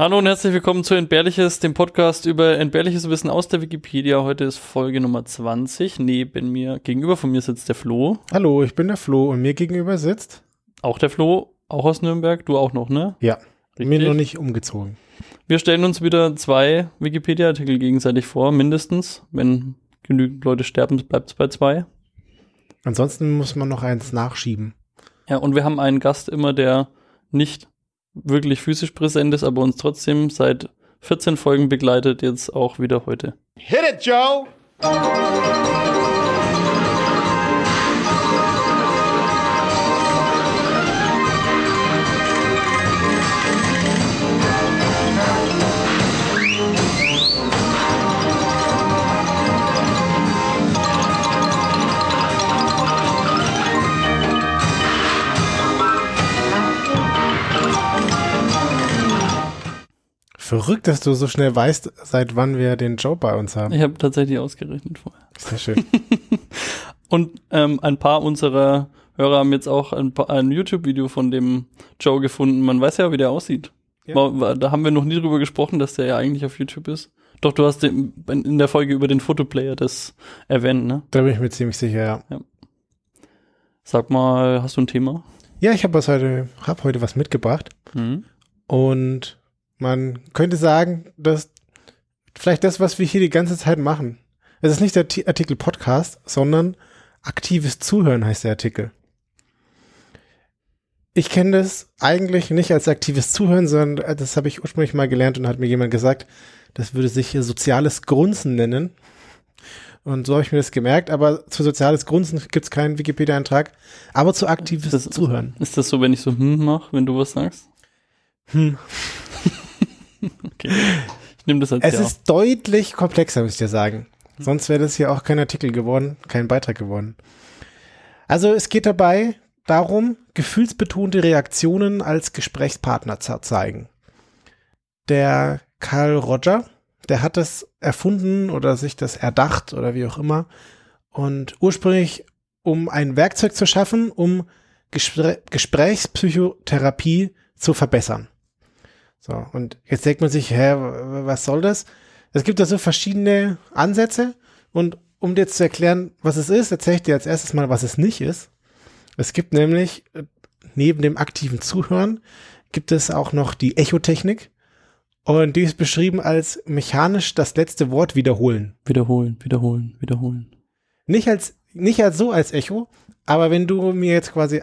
Hallo und herzlich willkommen zu Entbehrliches, dem Podcast über entbehrliches Wissen aus der Wikipedia. Heute ist Folge Nummer 20. Neben mir, gegenüber von mir sitzt der Flo. Hallo, ich bin der Flo und mir gegenüber sitzt. Auch der Flo, auch aus Nürnberg. Du auch noch, ne? Ja, Richtig. mir noch nicht umgezogen. Wir stellen uns wieder zwei Wikipedia-Artikel gegenseitig vor, mindestens. Wenn genügend Leute sterben, bleibt es bei zwei. Ansonsten muss man noch eins nachschieben. Ja, und wir haben einen Gast immer, der nicht wirklich physisch präsent ist, aber uns trotzdem seit 14 Folgen begleitet, jetzt auch wieder heute. Hit it, Joe! Verrückt, dass du so schnell weißt, seit wann wir den Joe bei uns haben. Ich habe tatsächlich ausgerechnet vorher. Sehr schön. Und ähm, ein paar unserer Hörer haben jetzt auch ein, ein YouTube-Video von dem Joe gefunden. Man weiß ja, wie der aussieht. Ja. Da haben wir noch nie drüber gesprochen, dass der ja eigentlich auf YouTube ist. Doch, du hast in der Folge über den Fotoplayer das erwähnt, ne? Da bin ich mir ziemlich sicher, ja. ja. Sag mal, hast du ein Thema? Ja, ich habe heute, hab heute was mitgebracht. Mhm. Und man könnte sagen, dass vielleicht das, was wir hier die ganze Zeit machen. Es ist nicht der Artikel Podcast, sondern aktives Zuhören heißt der Artikel. Ich kenne das eigentlich nicht als aktives Zuhören, sondern das habe ich ursprünglich mal gelernt und hat mir jemand gesagt, das würde sich soziales Grunzen nennen. Und so habe ich mir das gemerkt, aber zu soziales Grunzen gibt es keinen Wikipedia-Eintrag, aber zu aktives das, Zuhören. Ist das so, wenn ich so hm mache, wenn du was sagst? Hm. Okay. Ich nehme das als Es ja. ist deutlich komplexer, muss ich dir sagen. Sonst wäre das hier auch kein Artikel geworden, kein Beitrag geworden. Also es geht dabei darum, gefühlsbetonte Reaktionen als Gesprächspartner zu zeigen. Der Carl Roger, der hat das erfunden oder sich das erdacht oder wie auch immer. Und ursprünglich, um ein Werkzeug zu schaffen, um Gespr Gesprächspsychotherapie zu verbessern. So, und jetzt denkt man sich, hä, was soll das? Es gibt da so verschiedene Ansätze und um dir zu erklären, was es ist, erzähle ich dir als erstes mal, was es nicht ist. Es gibt nämlich äh, neben dem aktiven Zuhören gibt es auch noch die Echotechnik und die ist beschrieben als mechanisch das letzte Wort wiederholen. Wiederholen, wiederholen, wiederholen. Nicht als nicht als so als Echo, aber wenn du mir jetzt quasi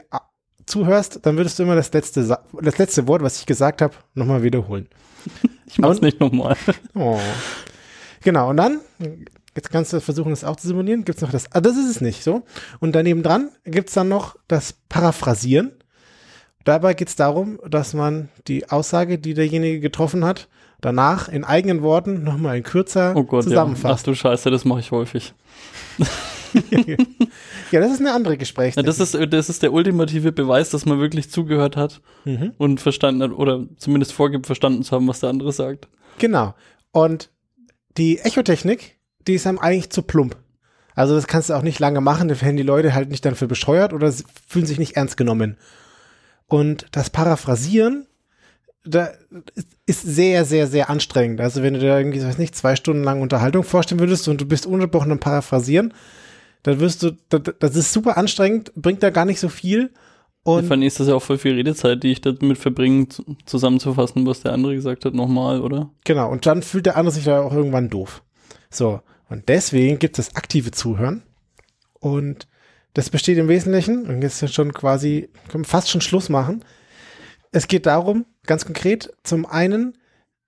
zuhörst, dann würdest du immer das letzte, das letzte Wort, was ich gesagt habe, nochmal wiederholen. ich mach's und, nicht nochmal. Oh. Genau, und dann, jetzt kannst du versuchen, das auch zu simulieren, gibt's noch das, ah, das ist es nicht, so. Und daneben dran gibt's dann noch das Paraphrasieren. Dabei geht's darum, dass man die Aussage, die derjenige getroffen hat, danach in eigenen Worten nochmal in kürzer oh Gott, zusammenfasst. Ja. Ach du Scheiße, das mache ich häufig. ja, das ist eine andere Gesprächstechnik. Ja, das, ist, das ist der ultimative Beweis, dass man wirklich zugehört hat mhm. und verstanden hat oder zumindest vorgibt, verstanden zu haben, was der andere sagt. Genau. Und die Echotechnik, die ist einem eigentlich zu plump. Also das kannst du auch nicht lange machen, da werden die Leute halt nicht dann für bescheuert oder fühlen sich nicht ernst genommen. Und das Paraphrasieren, da ist sehr, sehr, sehr anstrengend. Also wenn du da irgendwie, weiß nicht, zwei Stunden lang Unterhaltung vorstellen würdest und du bist ununterbrochen am Paraphrasieren, dann wirst du, das ist super anstrengend, bringt da gar nicht so viel. Und Vor ist das ja auch voll viel Redezeit, die ich damit verbringe, zusammenzufassen, was der andere gesagt hat, nochmal, oder? Genau, und dann fühlt der andere sich da auch irgendwann doof. So, und deswegen gibt es aktive Zuhören. Und das besteht im Wesentlichen, und jetzt schon quasi, können wir fast schon Schluss machen. Es geht darum, ganz konkret, zum einen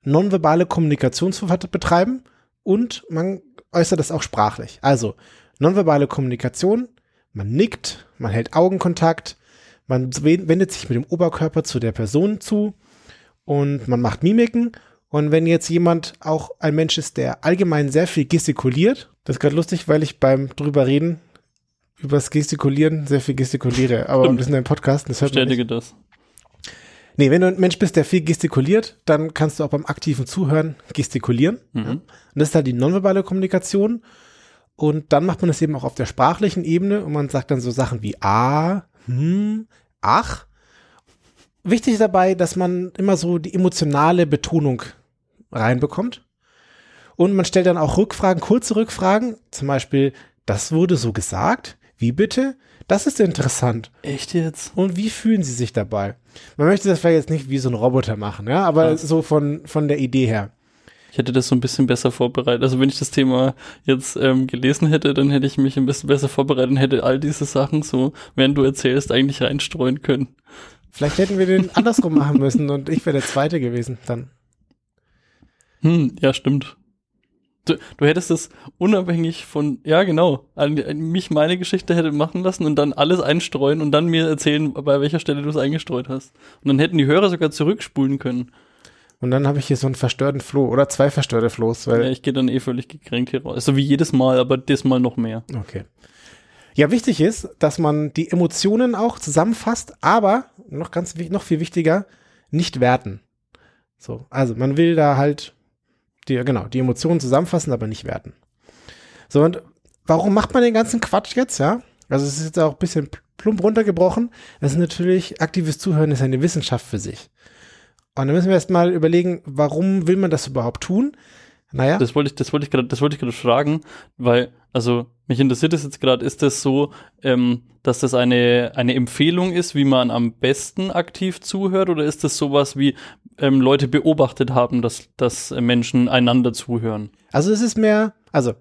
nonverbale Kommunikation zu betreiben und man äußert das auch sprachlich. Also, Nonverbale Kommunikation, man nickt, man hält Augenkontakt, man wendet sich mit dem Oberkörper zu der Person zu und man macht Mimiken. Und wenn jetzt jemand auch ein Mensch ist, der allgemein sehr viel gestikuliert, das ist gerade lustig, weil ich beim drüber reden, übers Gestikulieren sehr viel gestikuliere. Aber Stimmt. wir sind ein Podcast, das hört Bestätige man nicht. das. Nee, wenn du ein Mensch bist, der viel gestikuliert, dann kannst du auch beim aktiven Zuhören gestikulieren. Mhm. Und das ist halt die nonverbale Kommunikation. Und dann macht man das eben auch auf der sprachlichen Ebene und man sagt dann so Sachen wie ah, hm, ach. wichtig dabei, dass man immer so die emotionale Betonung reinbekommt. Und man stellt dann auch Rückfragen, kurze Rückfragen, zum Beispiel, das wurde so gesagt, wie bitte? Das ist interessant. Echt jetzt? Und wie fühlen Sie sich dabei? Man möchte das vielleicht jetzt nicht wie so ein Roboter machen, ja, aber ja. so von, von der Idee her. Ich hätte das so ein bisschen besser vorbereitet. Also wenn ich das Thema jetzt ähm, gelesen hätte, dann hätte ich mich ein bisschen besser vorbereitet und hätte all diese Sachen so, während du erzählst, eigentlich reinstreuen können. Vielleicht hätten wir den andersrum machen müssen und ich wäre der Zweite gewesen dann. Hm, ja, stimmt. Du, du hättest es unabhängig von, ja genau, an, an mich meine Geschichte hätte machen lassen und dann alles einstreuen und dann mir erzählen, bei welcher Stelle du es eingestreut hast. Und dann hätten die Hörer sogar zurückspulen können. Und dann habe ich hier so einen verstörten Floh oder zwei verstörte Floß. Weil ja, ich gehe dann eh völlig gekränkt hier raus. Also wie jedes Mal, aber diesmal noch mehr. Okay. Ja, wichtig ist, dass man die Emotionen auch zusammenfasst, aber noch ganz noch viel wichtiger, nicht werten. So, also man will da halt die, genau, die Emotionen zusammenfassen, aber nicht werten. So, und warum macht man den ganzen Quatsch jetzt, ja? Also es ist jetzt auch ein bisschen plump runtergebrochen. Das ist natürlich, aktives Zuhören ist eine Wissenschaft für sich. Und dann müssen wir erst mal überlegen, warum will man das überhaupt tun? Naja. Das wollte ich, das wollte ich gerade, das wollte ich gerade fragen, weil, also, mich interessiert es jetzt gerade, ist das so, ähm, dass das eine, eine Empfehlung ist, wie man am besten aktiv zuhört, oder ist das sowas wie ähm, Leute beobachtet haben, dass, dass Menschen einander zuhören? Also es ist mehr, also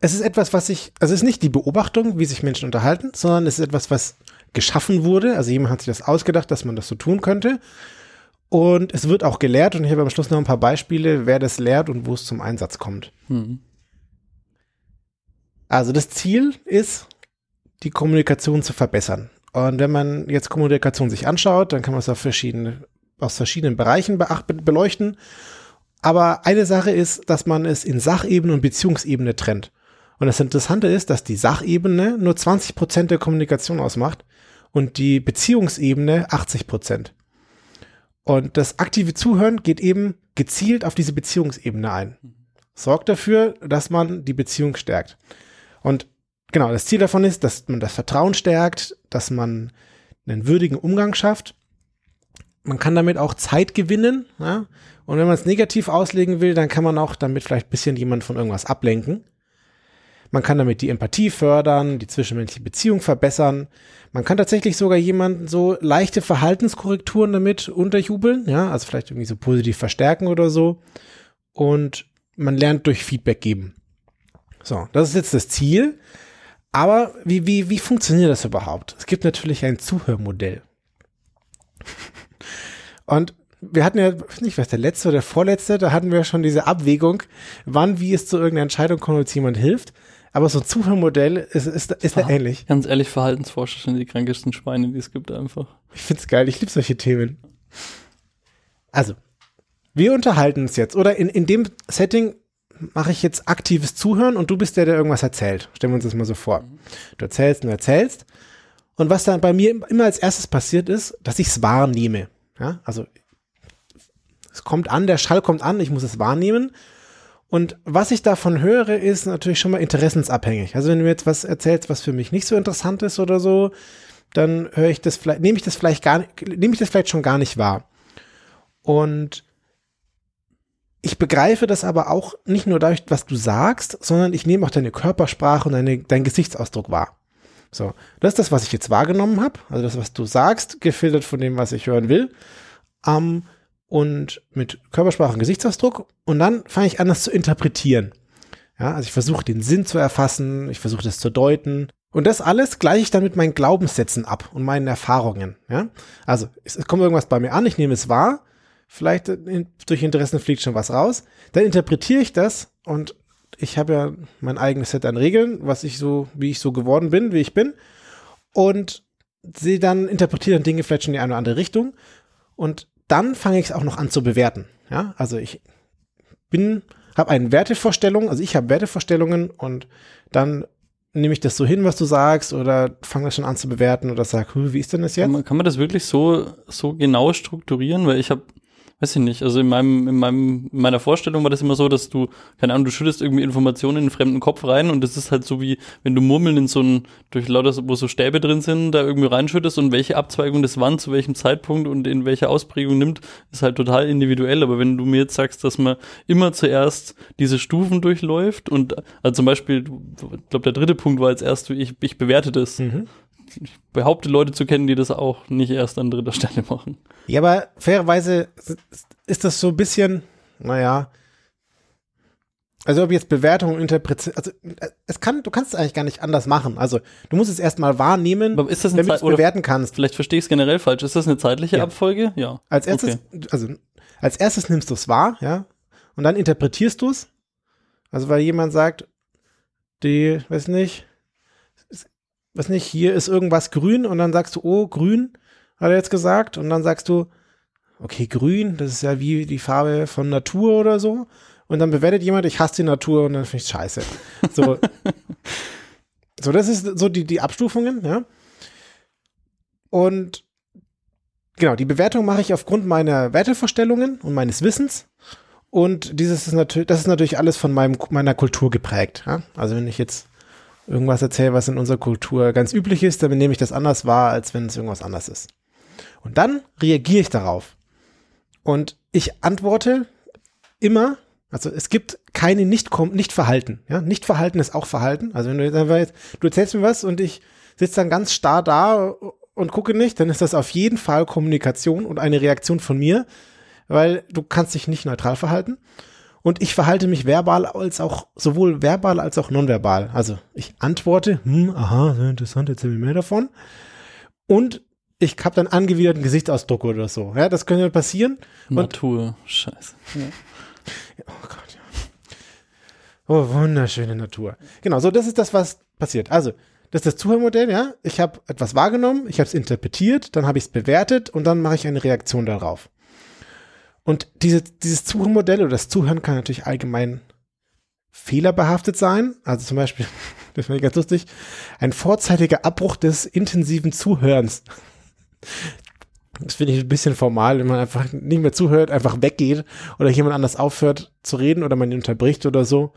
es ist etwas, was sich, also es ist nicht die Beobachtung, wie sich Menschen unterhalten, sondern es ist etwas, was geschaffen wurde. Also jemand hat sich das ausgedacht, dass man das so tun könnte. Und es wird auch gelehrt und ich habe am Schluss noch ein paar Beispiele, wer das lehrt und wo es zum Einsatz kommt. Hm. Also das Ziel ist, die Kommunikation zu verbessern. Und wenn man jetzt Kommunikation sich anschaut, dann kann man es auf verschiedene, aus verschiedenen Bereichen beleuchten. Aber eine Sache ist, dass man es in Sachebene und Beziehungsebene trennt. Und das Interessante ist, dass die Sachebene nur 20 Prozent der Kommunikation ausmacht und die Beziehungsebene 80 Prozent. Und das aktive Zuhören geht eben gezielt auf diese Beziehungsebene ein. Sorgt dafür, dass man die Beziehung stärkt. Und genau, das Ziel davon ist, dass man das Vertrauen stärkt, dass man einen würdigen Umgang schafft. Man kann damit auch Zeit gewinnen. Ja? Und wenn man es negativ auslegen will, dann kann man auch damit vielleicht ein bisschen jemand von irgendwas ablenken. Man kann damit die Empathie fördern, die zwischenmenschliche Beziehung verbessern. Man kann tatsächlich sogar jemanden so leichte Verhaltenskorrekturen damit unterjubeln, ja, also vielleicht irgendwie so positiv verstärken oder so. Und man lernt durch Feedback geben. So, das ist jetzt das Ziel. Aber wie, wie, wie funktioniert das überhaupt? Es gibt natürlich ein Zuhörmodell. Und wir hatten ja, nicht was der letzte oder der vorletzte, da hatten wir schon diese Abwägung, wann, wie es zu irgendeiner Entscheidung kommt, uns jemand hilft. Aber so ein Zuhörmodell ist, ist, ist da ähnlich. Ganz ehrlich, Verhaltensforscher sind die krankesten Schweine, die es gibt einfach. Ich find's geil, ich liebe solche Themen. Also, wir unterhalten uns jetzt. Oder in, in dem Setting mache ich jetzt aktives Zuhören und du bist der, der irgendwas erzählt. Stellen wir uns das mal so vor. Du erzählst und erzählst. Und was dann bei mir immer als erstes passiert ist, dass ich es wahrnehme. Ja, also es kommt an, der Schall kommt an, ich muss es wahrnehmen und was ich davon höre, ist natürlich schon mal interessensabhängig. Also wenn du mir jetzt was erzählst, was für mich nicht so interessant ist oder so, dann höre ich das vielleicht, nehme ich das vielleicht gar nehme ich das vielleicht schon gar nicht wahr. Und ich begreife das aber auch nicht nur dadurch, was du sagst, sondern ich nehme auch deine Körpersprache und deine, deinen Gesichtsausdruck wahr. So, das ist das, was ich jetzt wahrgenommen habe. Also das, was du sagst, gefiltert von dem, was ich hören will. Ähm, und mit Körpersprache und Gesichtsausdruck. Und dann fange ich an, das zu interpretieren. Ja, also ich versuche den Sinn zu erfassen, ich versuche das zu deuten. Und das alles gleiche ich dann mit meinen Glaubenssätzen ab und meinen Erfahrungen. Ja, also es, es kommt irgendwas bei mir an, ich nehme es wahr, vielleicht in, durch Interessen fliegt schon was raus, dann interpretiere ich das und ich habe ja mein eigenes Set an Regeln, was ich so, wie ich so geworden bin, wie ich bin. Und sie dann interpretieren Dinge vielleicht schon in die eine oder andere Richtung. Und dann fange ich es auch noch an zu bewerten. Ja, also ich bin, habe eine Wertevorstellung, also ich habe Wertevorstellungen und dann nehme ich das so hin, was du sagst, oder fange das schon an zu bewerten oder sag, wie ist denn das jetzt? Kann man, kann man das wirklich so, so genau strukturieren? Weil ich habe weiß ich nicht, also in meinem, in meinem, in meiner Vorstellung war das immer so, dass du, keine Ahnung, du schüttest irgendwie Informationen in einen fremden Kopf rein und das ist halt so wie, wenn du Murmeln in so ein, durch lauter, wo so Stäbe drin sind, da irgendwie reinschüttest und welche Abzweigung das wann, zu welchem Zeitpunkt und in welcher Ausprägung nimmt, ist halt total individuell. Aber wenn du mir jetzt sagst, dass man immer zuerst diese Stufen durchläuft und, also zum Beispiel, ich glaube, der dritte Punkt war jetzt erst, ich, ich bewerte das. Mhm behaupte Leute zu kennen, die das auch nicht erst an dritter Stelle machen. Ja, aber fairerweise ist das so ein bisschen, naja, also ob jetzt Bewertung interpretiert, also es kann, du kannst es eigentlich gar nicht anders machen. Also du musst es erstmal wahrnehmen, Aber ist das damit du es bewerten kannst. Vielleicht verstehe ich es generell falsch. Ist das eine zeitliche ja. Abfolge? Ja. Als erstes, okay. also als erstes nimmst du es wahr, ja, und dann interpretierst du es. Also weil jemand sagt, die, weiß nicht, weiß nicht, hier ist irgendwas grün und dann sagst du, oh, grün, hat er jetzt gesagt. Und dann sagst du, okay, grün, das ist ja wie die Farbe von Natur oder so. Und dann bewertet jemand, ich hasse die Natur und dann finde ich scheiße. So, so das ist so die, die Abstufungen, ja. Und genau, die Bewertung mache ich aufgrund meiner Wertevorstellungen und meines Wissens. Und dieses ist natürlich, das ist natürlich alles von meinem, meiner Kultur geprägt. Ja? Also wenn ich jetzt irgendwas erzähle, was in unserer Kultur ganz üblich ist, dann nehme ich das anders wahr, als wenn es irgendwas anders ist. Und dann reagiere ich darauf. Und ich antworte immer, also es gibt keine Nicht-Verhalten. Ja? Nicht-Verhalten ist auch Verhalten. Also wenn du jetzt, du erzählst mir was und ich sitze dann ganz starr da und gucke nicht, dann ist das auf jeden Fall Kommunikation und eine Reaktion von mir, weil du kannst dich nicht neutral verhalten. Und ich verhalte mich verbal als auch, sowohl verbal als auch nonverbal. Also ich antworte, hm, aha, sehr interessant, erzähl mir mehr davon. Und ich habe dann angewiderten Gesichtsausdruck oder so. Ja, das könnte passieren. Natur, scheiße. Ja. Oh Gott, ja. Oh, wunderschöne Natur. Genau, so das ist das, was passiert. Also, das ist das Zuhörmodell, ja. Ich habe etwas wahrgenommen, ich habe es interpretiert, dann habe ich es bewertet und dann mache ich eine Reaktion darauf. Und diese, dieses Zuhörmodell oder das Zuhören kann natürlich allgemein fehlerbehaftet sein. Also zum Beispiel, das finde ich ganz lustig, ein vorzeitiger Abbruch des intensiven Zuhörens. Das finde ich ein bisschen formal, wenn man einfach nicht mehr zuhört, einfach weggeht oder jemand anders aufhört zu reden oder man ihn unterbricht oder so.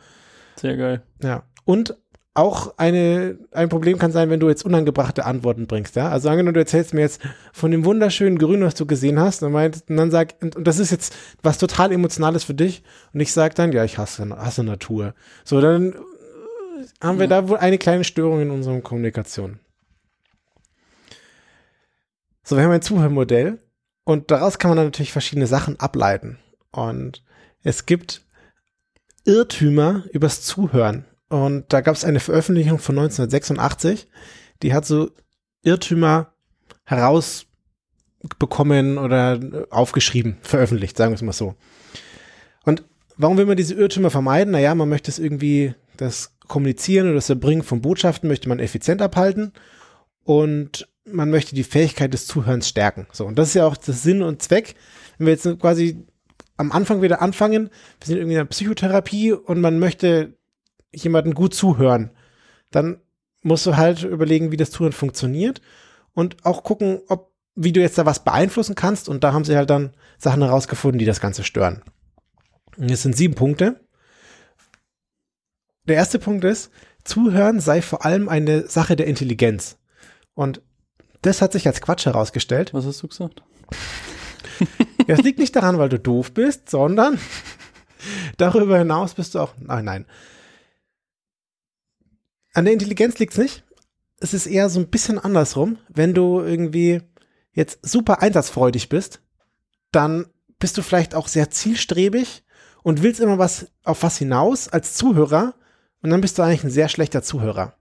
Sehr geil. Ja. Und auch eine, ein Problem kann sein, wenn du jetzt unangebrachte Antworten bringst, ja. Also angenommen, du erzählst mir jetzt von dem wunderschönen Grün, was du gesehen hast, und, meint, und dann sag, und, und, das ist jetzt was total Emotionales für dich, und ich sag dann, ja, ich hasse, hasse Natur. So, dann äh, haben wir da wohl eine kleine Störung in unserer Kommunikation. So, wir haben ein Zuhörmodell, und daraus kann man dann natürlich verschiedene Sachen ableiten. Und es gibt Irrtümer übers Zuhören. Und da gab es eine Veröffentlichung von 1986, die hat so Irrtümer herausbekommen oder aufgeschrieben, veröffentlicht, sagen wir es mal so. Und warum will man diese Irrtümer vermeiden? Naja, man möchte es irgendwie, das Kommunizieren oder das Erbringen von Botschaften möchte man effizient abhalten und man möchte die Fähigkeit des Zuhörens stärken. So, und das ist ja auch das Sinn und Zweck. Wenn wir jetzt quasi am Anfang wieder anfangen, wir sind irgendwie in der Psychotherapie und man möchte jemanden gut zuhören, dann musst du halt überlegen, wie das Zuhören funktioniert und auch gucken, ob, wie du jetzt da was beeinflussen kannst. Und da haben sie halt dann Sachen herausgefunden, die das Ganze stören. Und es sind sieben Punkte. Der erste Punkt ist, Zuhören sei vor allem eine Sache der Intelligenz. Und das hat sich als Quatsch herausgestellt. Was hast du gesagt? Ja, es liegt nicht daran, weil du doof bist, sondern darüber hinaus bist du auch. Nein, nein. An der Intelligenz liegt es nicht. Es ist eher so ein bisschen andersrum. Wenn du irgendwie jetzt super einsatzfreudig bist, dann bist du vielleicht auch sehr zielstrebig und willst immer was auf was hinaus als Zuhörer und dann bist du eigentlich ein sehr schlechter Zuhörer.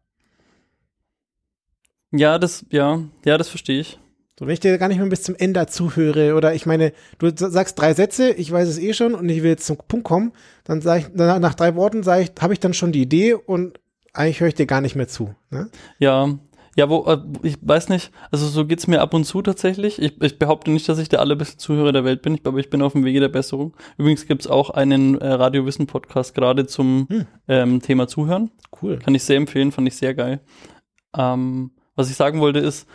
Ja, das, ja, ja, das verstehe ich. So, wenn ich dir gar nicht mehr bis zum Ende zuhöre oder ich meine, du sagst drei Sätze, ich weiß es eh schon und ich will jetzt zum Punkt kommen, dann sage ich, nach drei Worten sage ich, habe ich dann schon die Idee und eigentlich höre ich dir gar nicht mehr zu. Ne? Ja, ja, wo, äh, ich weiß nicht, also so geht's mir ab und zu tatsächlich. Ich, ich behaupte nicht, dass ich der allerbeste Zuhörer der Welt bin, aber ich bin auf dem Wege der Besserung. Übrigens gibt's auch einen äh, Radiowissen-Podcast gerade zum hm. ähm, Thema Zuhören. Cool. Kann ich sehr empfehlen, fand ich sehr geil. Ähm, was ich sagen wollte ist,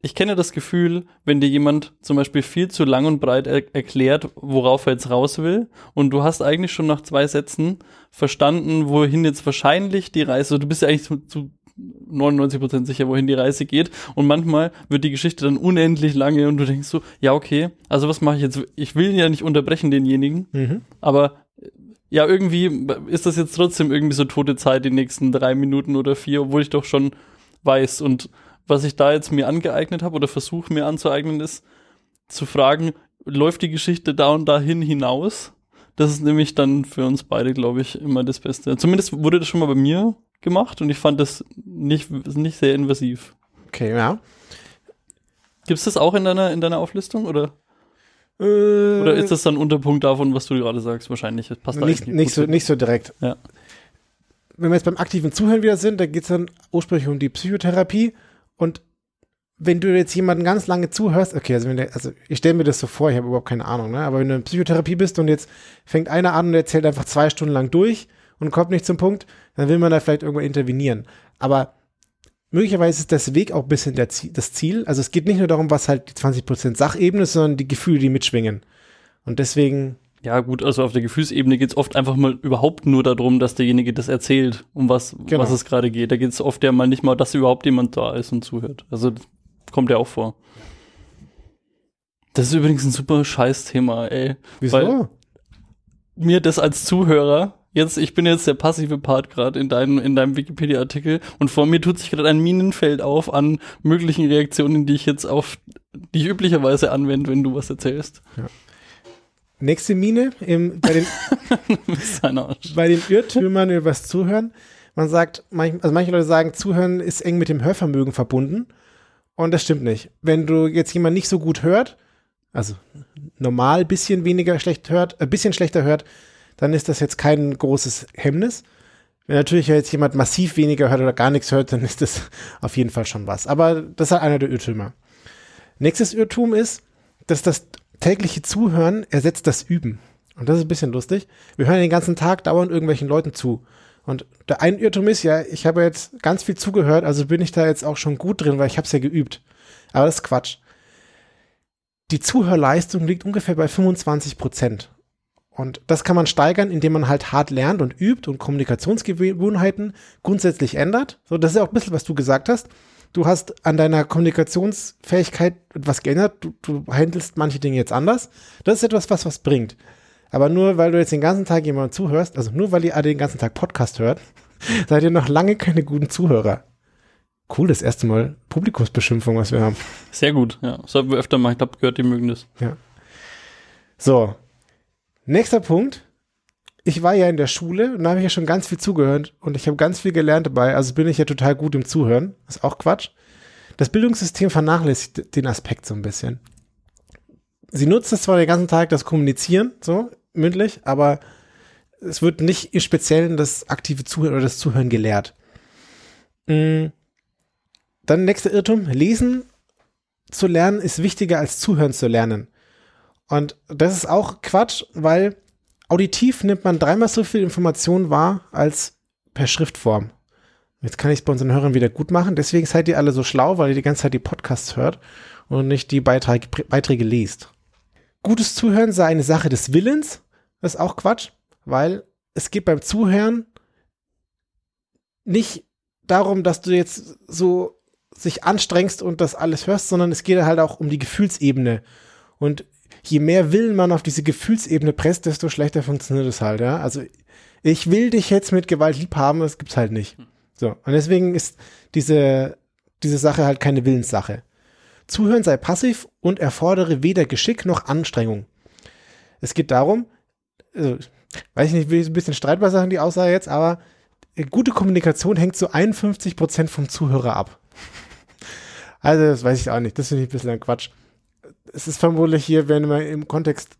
ich kenne das Gefühl, wenn dir jemand zum Beispiel viel zu lang und breit er erklärt, worauf er jetzt raus will, und du hast eigentlich schon nach zwei Sätzen verstanden, wohin jetzt wahrscheinlich die Reise, du bist ja eigentlich zu, zu 99% sicher, wohin die Reise geht. Und manchmal wird die Geschichte dann unendlich lange und du denkst so, ja, okay, also was mache ich jetzt? Ich will ja nicht unterbrechen denjenigen, mhm. aber ja, irgendwie ist das jetzt trotzdem irgendwie so tote Zeit, die nächsten drei Minuten oder vier, obwohl ich doch schon weiß. Und was ich da jetzt mir angeeignet habe oder versuche mir anzueignen, ist zu fragen, läuft die Geschichte da und dahin hinaus? Das ist nämlich dann für uns beide, glaube ich, immer das Beste. Zumindest wurde das schon mal bei mir gemacht und ich fand das nicht, nicht sehr invasiv. Okay, ja. Gibt es das auch in deiner, in deiner Auflistung oder? Äh, oder ist das dann Unterpunkt davon, was du gerade sagst? Wahrscheinlich. Das passt nicht, nicht, so, nicht so direkt. Ja. Wenn wir jetzt beim aktiven Zuhören wieder sind, da geht es dann ursprünglich um die Psychotherapie und wenn du jetzt jemanden ganz lange zuhörst, okay, also, der, also ich stelle mir das so vor, ich habe überhaupt keine Ahnung, ne? aber wenn du in Psychotherapie bist und jetzt fängt einer an und erzählt einfach zwei Stunden lang durch und kommt nicht zum Punkt, dann will man da vielleicht irgendwann intervenieren. Aber möglicherweise ist das Weg auch ein bisschen der, das Ziel. Also es geht nicht nur darum, was halt die 20% Sachebene ist, sondern die Gefühle, die mitschwingen. Und deswegen. Ja, gut, also auf der Gefühlsebene geht es oft einfach mal überhaupt nur darum, dass derjenige das erzählt, um was, genau. was es gerade geht. Da geht es oft ja mal nicht mal, dass überhaupt jemand da ist und zuhört. Also kommt ja auch vor. Das ist übrigens ein super scheiß Thema, ey. Wieso? Weil mir das als Zuhörer jetzt, ich bin jetzt der passive Part gerade in deinem, in deinem Wikipedia-Artikel und vor mir tut sich gerade ein Minenfeld auf an möglichen Reaktionen, die ich jetzt auf, die ich üblicherweise anwende, wenn du was erzählst. Ja. Nächste Mine im, bei, den, bei den Irrtümern über das Zuhören. Man sagt, also manche Leute sagen, Zuhören ist eng mit dem Hörvermögen verbunden. Und das stimmt nicht. Wenn du jetzt jemand nicht so gut hört, also normal bisschen weniger schlecht hört, ein äh, bisschen schlechter hört, dann ist das jetzt kein großes Hemmnis. Wenn natürlich jetzt jemand massiv weniger hört oder gar nichts hört, dann ist das auf jeden Fall schon was. Aber das ist halt einer der Irrtümer. Nächstes Irrtum ist, dass das tägliche Zuhören ersetzt das Üben. Und das ist ein bisschen lustig. Wir hören den ganzen Tag dauernd irgendwelchen Leuten zu. Und der ein Irrtum ist ja, ich habe jetzt ganz viel zugehört, also bin ich da jetzt auch schon gut drin, weil ich habe es ja geübt. Aber das ist Quatsch. Die Zuhörleistung liegt ungefähr bei 25 Prozent. Und das kann man steigern, indem man halt hart lernt und übt und Kommunikationsgewohnheiten grundsätzlich ändert. So, das ist ja auch ein bisschen, was du gesagt hast. Du hast an deiner Kommunikationsfähigkeit etwas geändert. Du, du handelst manche Dinge jetzt anders. Das ist etwas, was was bringt. Aber nur weil du jetzt den ganzen Tag jemandem zuhörst, also nur weil ihr alle den ganzen Tag Podcast hört, seid ihr noch lange keine guten Zuhörer. Cool, das erste Mal Publikumsbeschimpfung, was wir haben. Sehr gut, ja. Sollten wir öfter machen. Ich glaube, gehört, die mögen das. Ja. So, Nächster Punkt. Ich war ja in der Schule und da habe ich ja schon ganz viel zugehört und ich habe ganz viel gelernt dabei. Also bin ich ja total gut im Zuhören. ist auch Quatsch. Das Bildungssystem vernachlässigt den Aspekt so ein bisschen. Sie nutzt es zwar den ganzen Tag, das Kommunizieren, so mündlich, aber es wird nicht im Speziellen das aktive Zuhören oder das Zuhören gelehrt. Mhm. Dann nächster Irrtum. Lesen zu lernen ist wichtiger als Zuhören zu lernen. Und das ist auch Quatsch, weil auditiv nimmt man dreimal so viel Information wahr als per Schriftform. Jetzt kann ich es bei unseren Hörern wieder gut machen. Deswegen seid ihr alle so schlau, weil ihr die ganze Zeit die Podcasts hört und nicht die Beiträge, Beiträge liest. Gutes Zuhören sei eine Sache des Willens. Das ist auch Quatsch, weil es geht beim Zuhören nicht darum, dass du jetzt so sich anstrengst und das alles hörst, sondern es geht halt auch um die Gefühlsebene. Und je mehr Willen man auf diese Gefühlsebene presst, desto schlechter funktioniert es halt, ja. Also ich will dich jetzt mit Gewalt lieb haben, das gibt's halt nicht. So. Und deswegen ist diese, diese Sache halt keine Willenssache. Zuhören sei passiv und erfordere weder Geschick noch Anstrengung. Es geht darum, also, weiß ich nicht, will ich ein bisschen streitbar sagen, die Aussage jetzt, aber gute Kommunikation hängt zu 51 Prozent vom Zuhörer ab. Also, das weiß ich auch nicht. Das finde ich ein bisschen ein Quatsch es ist vermutlich hier, wenn man im Kontext,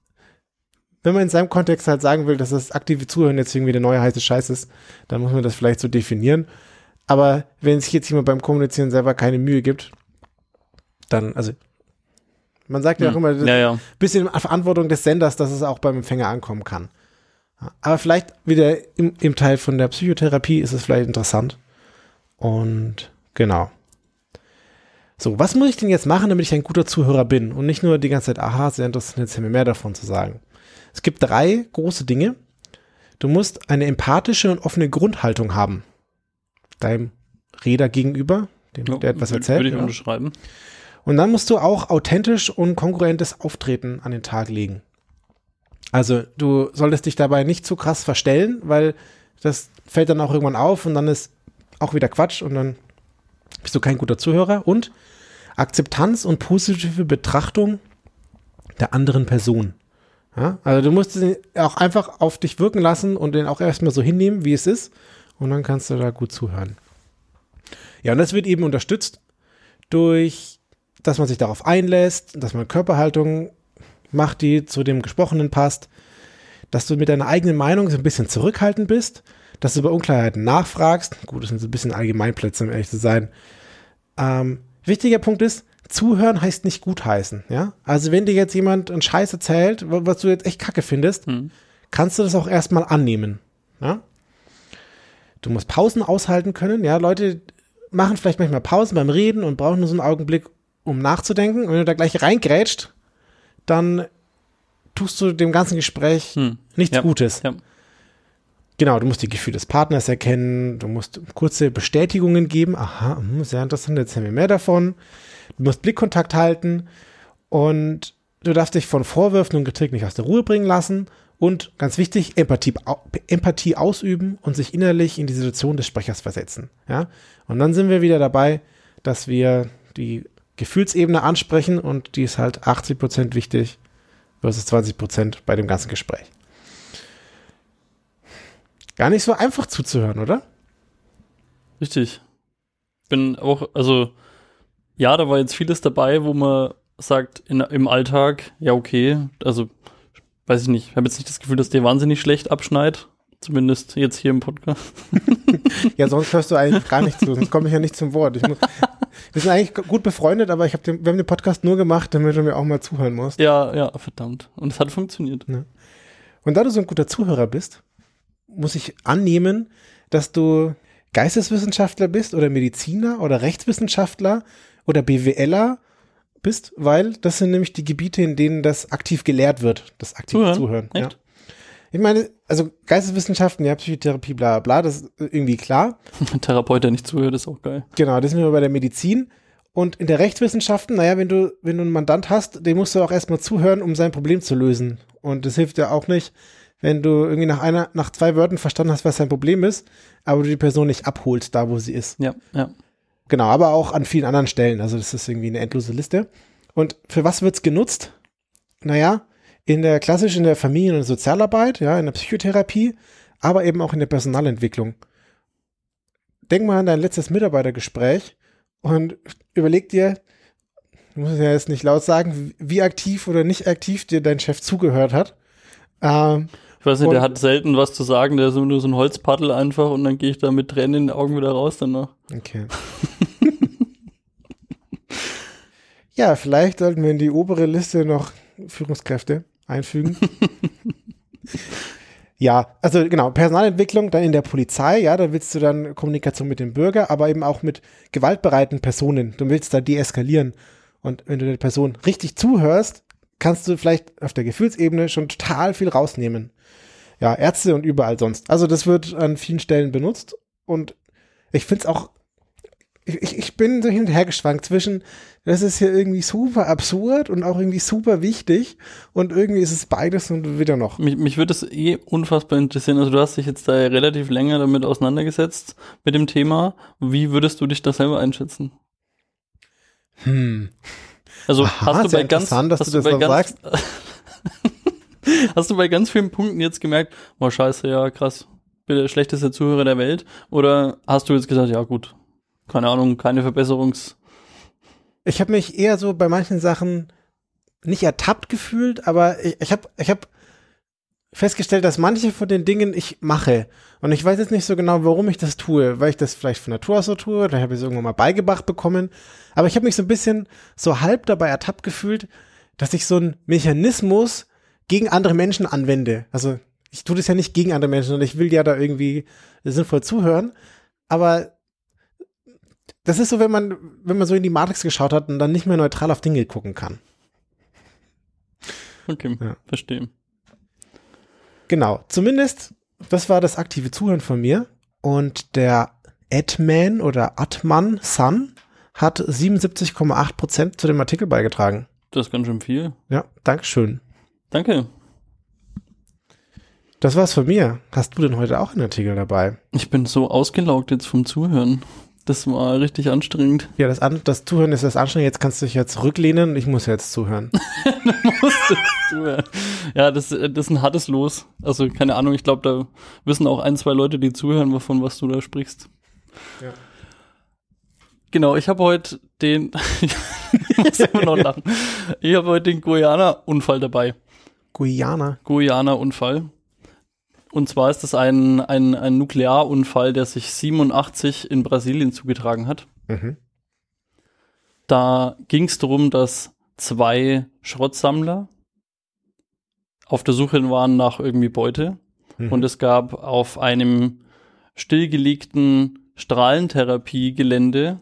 wenn man in seinem Kontext halt sagen will, dass das aktive Zuhören jetzt irgendwie der neue heiße Scheiß ist, dann muss man das vielleicht so definieren. Aber wenn sich jetzt jemand beim Kommunizieren selber keine Mühe gibt, dann, also man sagt ja auch hm. immer, ja, ja. bisschen Verantwortung des Senders, dass es auch beim Empfänger ankommen kann. Aber vielleicht wieder im, im Teil von der Psychotherapie ist es vielleicht interessant. Und genau. So, was muss ich denn jetzt machen, damit ich ein guter Zuhörer bin und nicht nur die ganze Zeit, aha, sehr interessant, jetzt haben wir mehr davon zu sagen. Es gibt drei große Dinge. Du musst eine empathische und offene Grundhaltung haben. Deinem Räder gegenüber, dem, ja, der etwas erzählt. Würde ich ja. unterschreiben. Und dann musst du auch authentisch und konkurrentes Auftreten an den Tag legen. Also du solltest dich dabei nicht zu krass verstellen, weil das fällt dann auch irgendwann auf und dann ist auch wieder Quatsch und dann bist du kein guter Zuhörer. Und Akzeptanz und positive Betrachtung der anderen Person. Ja, also du musst ihn auch einfach auf dich wirken lassen und den auch erstmal so hinnehmen, wie es ist. Und dann kannst du da gut zuhören. Ja, und das wird eben unterstützt durch, dass man sich darauf einlässt, dass man Körperhaltung macht, die zu dem Gesprochenen passt, dass du mit deiner eigenen Meinung so ein bisschen zurückhaltend bist, dass du bei Unklarheiten nachfragst. Gut, das sind so ein bisschen Allgemeinplätze, um ehrlich zu sein. Ähm, wichtiger Punkt ist, zuhören heißt nicht gutheißen, ja? Also wenn dir jetzt jemand einen Scheiß erzählt, was du jetzt echt kacke findest, mhm. kannst du das auch erstmal annehmen, ja? Du musst Pausen aushalten können, ja? Leute machen vielleicht manchmal Pausen beim Reden und brauchen nur so einen Augenblick, um nachzudenken. Und wenn du da gleich reingrätscht, dann tust du dem ganzen Gespräch hm. nichts ja. Gutes. Ja. Genau, du musst die Gefühle des Partners erkennen, du musst kurze Bestätigungen geben. Aha, hm, sehr interessant, jetzt haben wir mehr davon. Du musst Blickkontakt halten und du darfst dich von Vorwürfen und Kritik nicht aus der Ruhe bringen lassen. Und ganz wichtig, Empathie, Empathie ausüben und sich innerlich in die Situation des Sprechers versetzen. Ja? Und dann sind wir wieder dabei, dass wir die Gefühlsebene ansprechen und die ist halt 80 Prozent wichtig versus 20 Prozent bei dem ganzen Gespräch. Gar nicht so einfach zuzuhören, oder? Richtig. Bin auch, also, ja, da war jetzt vieles dabei, wo man sagt, in, im Alltag, ja, okay, also, weiß ich nicht, ich habe jetzt nicht das Gefühl, dass der wahnsinnig schlecht abschneit. Zumindest jetzt hier im Podcast. ja, sonst hörst du eigentlich gar nicht zu, sonst komme ich ja nicht zum Wort. Muss, wir sind eigentlich gut befreundet, aber ich hab den, wir haben den Podcast nur gemacht, damit du mir auch mal zuhören musst. Ja, ja, verdammt. Und es hat funktioniert. Ja. Und da du so ein guter Zuhörer bist, muss ich annehmen, dass du Geisteswissenschaftler bist oder Mediziner oder Rechtswissenschaftler oder BWLer bist, weil das sind nämlich die Gebiete, in denen das aktiv gelehrt wird, das aktiv Zuhören. Zuhören. Ja. Ich meine, also Geisteswissenschaften, ja, Psychotherapie, bla bla, das ist irgendwie klar. Ein Therapeut, der nicht zuhört, ist auch geil. Genau, das sind wir bei der Medizin. Und in der Rechtswissenschaften, naja, wenn du, wenn du einen Mandant hast, dem musst du auch erstmal zuhören, um sein Problem zu lösen. Und das hilft ja auch nicht, wenn du irgendwie nach einer, nach zwei Wörtern verstanden hast, was sein Problem ist, aber du die Person nicht abholst, da wo sie ist. Ja, ja. Genau, aber auch an vielen anderen Stellen. Also das ist irgendwie eine endlose Liste. Und für was wird's genutzt? Naja, in der klassisch in der Familien- und Sozialarbeit, ja, in der Psychotherapie, aber eben auch in der Personalentwicklung. Denk mal an dein letztes Mitarbeitergespräch und überleg dir, du musst ja jetzt nicht laut sagen, wie aktiv oder nicht aktiv dir dein Chef zugehört hat. Ähm, ich weiß nicht, der hat selten was zu sagen, der ist nur so ein Holzpaddel einfach und dann gehe ich da mit Tränen in den Augen wieder raus danach. Okay. ja, vielleicht sollten wir in die obere Liste noch Führungskräfte einfügen. ja, also genau, Personalentwicklung dann in der Polizei, ja, da willst du dann Kommunikation mit dem Bürger, aber eben auch mit gewaltbereiten Personen. Du willst da deeskalieren. Und wenn du der Person richtig zuhörst, kannst du vielleicht auf der Gefühlsebene schon total viel rausnehmen. Ja, Ärzte und überall sonst. Also das wird an vielen Stellen benutzt und ich finde es auch ich, ich bin so hin und her geschwankt zwischen, das ist hier irgendwie super absurd und auch irgendwie super wichtig und irgendwie ist es beides und wieder noch. Mich, mich würde es eh unfassbar interessieren. Also du hast dich jetzt da relativ länger damit auseinandergesetzt mit dem Thema. Wie würdest du dich da selber einschätzen? Hm. Also Aha, hast du bei ganz, dass hast du das bei ganz, hast du bei ganz vielen Punkten jetzt gemerkt, boah scheiße, ja krass, bin der schlechteste Zuhörer der Welt? Oder hast du jetzt gesagt, ja gut, keine Ahnung, keine Verbesserungs. Ich habe mich eher so bei manchen Sachen nicht ertappt gefühlt, aber ich, ich habe ich hab festgestellt, dass manche von den Dingen ich mache. Und ich weiß jetzt nicht so genau, warum ich das tue, weil ich das vielleicht von Natur aus so tue, oder habe ich es irgendwann mal beigebracht bekommen. Aber ich habe mich so ein bisschen so halb dabei ertappt gefühlt, dass ich so einen Mechanismus gegen andere Menschen anwende. Also ich tue das ja nicht gegen andere Menschen, sondern ich will ja da irgendwie sinnvoll zuhören. Aber das ist so, wenn man, wenn man so in die Matrix geschaut hat und dann nicht mehr neutral auf Dinge gucken kann. Okay, ja. verstehe. Genau, zumindest, das war das aktive Zuhören von mir. Und der Adman oder Atman Sun hat 77,8 Prozent zu dem Artikel beigetragen. Das ist ganz schön viel. Ja, Dankeschön. Danke. Das war's von mir. Hast du denn heute auch einen Artikel dabei? Ich bin so ausgelaugt jetzt vom Zuhören. Das war richtig anstrengend. Ja, das, An das Zuhören ist das anstrengend. Jetzt kannst du dich jetzt zurücklehnen. Ich muss jetzt zuhören. du musst jetzt zuhören. Ja, das, das ist ein hartes Los. Also, keine Ahnung. Ich glaube, da wissen auch ein, zwei Leute, die zuhören, wovon was du da sprichst. Ja. Genau, ich habe heute den. ich muss immer noch lachen. Ich habe heute den Guyana-Unfall dabei. Guyana? Guyana-Unfall. Und zwar ist das ein, ein, ein Nuklearunfall, der sich 87 in Brasilien zugetragen hat. Mhm. Da ging es darum, dass zwei Schrottsammler auf der Suche waren nach irgendwie Beute. Mhm. Und es gab auf einem stillgelegten Strahlentherapiegelände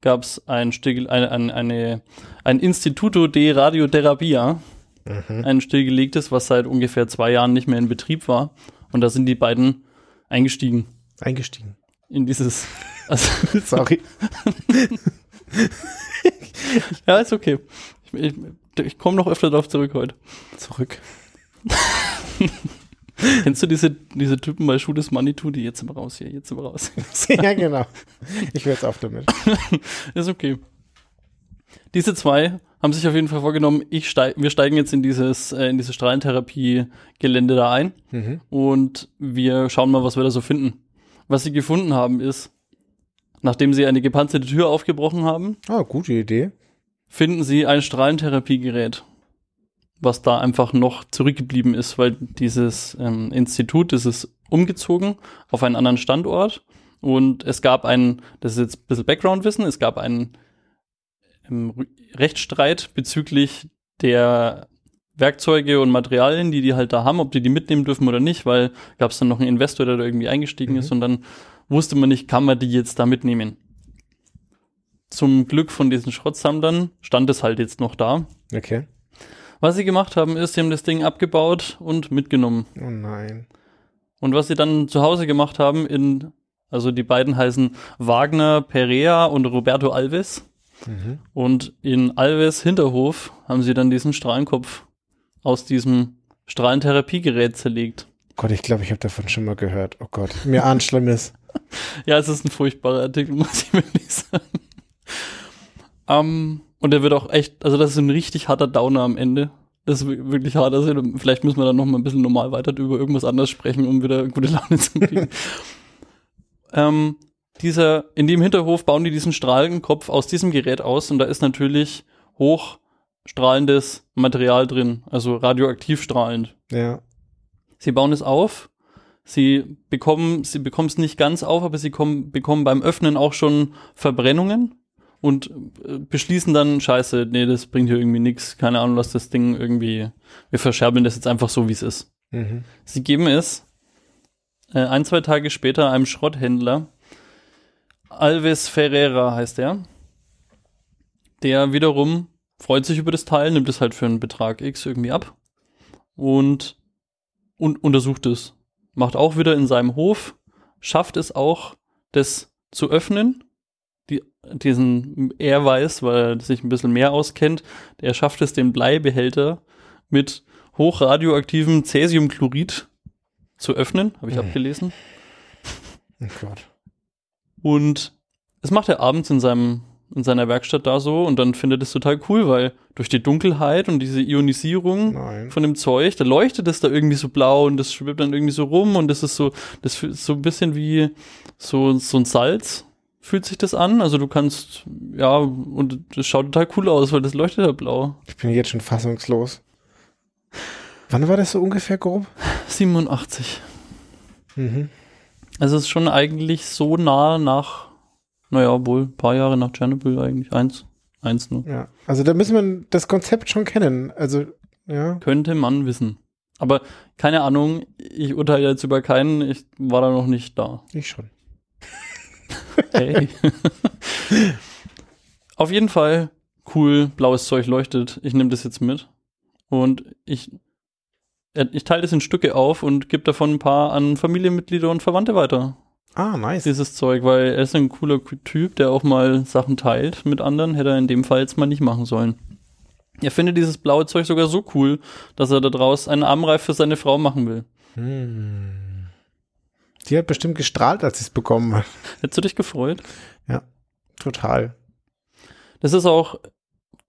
gab es ein, eine, eine, ein Instituto de Radioterapia Mhm. Ein stillgelegtes, was seit ungefähr zwei Jahren nicht mehr in Betrieb war. Und da sind die beiden eingestiegen. Eingestiegen. In dieses. Also Sorry. ja, ist okay. Ich, ich, ich komme noch öfter darauf zurück heute. Zurück. Kennst du diese, diese Typen bei is Money to, die jetzt immer raus hier, jetzt immer raus? ja, genau. Ich höre jetzt auf damit. ist okay. Diese zwei haben sich auf jeden Fall vorgenommen, ich steig, wir steigen jetzt in dieses, äh, in dieses Strahlentherapie-Gelände da ein mhm. und wir schauen mal, was wir da so finden. Was sie gefunden haben ist, nachdem sie eine gepanzerte Tür aufgebrochen haben. Ah, gute Idee. Finden sie ein Strahlentherapiegerät, was da einfach noch zurückgeblieben ist, weil dieses ähm, Institut, das ist umgezogen auf einen anderen Standort und es gab einen, das ist jetzt ein bisschen Background-Wissen, es gab einen Rechtsstreit bezüglich der Werkzeuge und Materialien, die die halt da haben, ob die die mitnehmen dürfen oder nicht, weil gab es dann noch einen Investor, der da irgendwie eingestiegen mhm. ist und dann wusste man nicht, kann man die jetzt da mitnehmen. Zum Glück von diesen Schrottsammlern stand es halt jetzt noch da. Okay. Was sie gemacht haben, ist, sie haben das Ding abgebaut und mitgenommen. Oh nein. Und was sie dann zu Hause gemacht haben, in, also die beiden heißen Wagner Perea und Roberto Alves. Mhm. Und in Alves Hinterhof haben sie dann diesen Strahlenkopf aus diesem Strahlentherapiegerät zerlegt. Gott, ich glaube, ich habe davon schon mal gehört. Oh Gott, mir ahnt Schlimmes. ja, es ist ein furchtbarer Artikel, muss ich wirklich sagen. Um, ähm, und der wird auch echt, also das ist ein richtig harter Downer am Ende. Das ist wirklich hart. Also vielleicht müssen wir dann noch mal ein bisschen normal weiter über irgendwas anderes sprechen, um wieder gute Laune zu kriegen. ähm, dieser, in dem Hinterhof bauen die diesen Strahlenkopf aus diesem Gerät aus und da ist natürlich hochstrahlendes Material drin, also radioaktiv strahlend. Ja. Sie bauen es auf, sie bekommen, sie bekommen es nicht ganz auf, aber sie kommen, bekommen beim Öffnen auch schon Verbrennungen und äh, beschließen dann, scheiße, nee, das bringt hier irgendwie nichts, keine Ahnung, was das Ding irgendwie, wir verscherbeln das jetzt einfach so, wie es ist. Mhm. Sie geben es äh, ein, zwei Tage später einem Schrotthändler, Alves Ferreira heißt er. Der wiederum freut sich über das Teil, nimmt es halt für einen Betrag X irgendwie ab und, und untersucht es. Macht auch wieder in seinem Hof, schafft es auch, das zu öffnen. Die, diesen, er weiß, weil er sich ein bisschen mehr auskennt, er schafft es, den Bleibehälter mit hochradioaktivem Cäsiumchlorid zu öffnen, habe ich mhm. abgelesen. Oh Gott. Und es macht er abends in seinem in seiner Werkstatt da so und dann findet es total cool, weil durch die Dunkelheit und diese Ionisierung Nein. von dem Zeug, da leuchtet es da irgendwie so blau und das schwimmt dann irgendwie so rum und das ist so, das ist so ein bisschen wie so, so ein Salz fühlt sich das an. Also du kannst, ja, und das schaut total cool aus, weil das leuchtet ja blau. Ich bin jetzt schon fassungslos. Wann war das so ungefähr grob? 87. Mhm. Also es ist schon eigentlich so nah nach, naja, wohl ein paar Jahre nach Tschernobyl eigentlich. Eins. Eins nur. Ja, also da müssen wir das Konzept schon kennen. Also, ja. Könnte man wissen. Aber keine Ahnung, ich urteile jetzt über keinen, ich war da noch nicht da. Ich schon. hey. Auf jeden Fall cool, blaues Zeug leuchtet. Ich nehme das jetzt mit. Und ich, ich teile das in Stücke auf und gebe davon ein paar an Familienmitglieder und Verwandte weiter. Ah, nice. Dieses Zeug, weil er ist ein cooler Typ, der auch mal Sachen teilt mit anderen. Hätte er in dem Fall jetzt mal nicht machen sollen. Er findet dieses blaue Zeug sogar so cool, dass er da draus einen Armreif für seine Frau machen will. Hm. Die hat bestimmt gestrahlt, als sie es bekommen hat. Hättest du dich gefreut? Ja, total. Das ist auch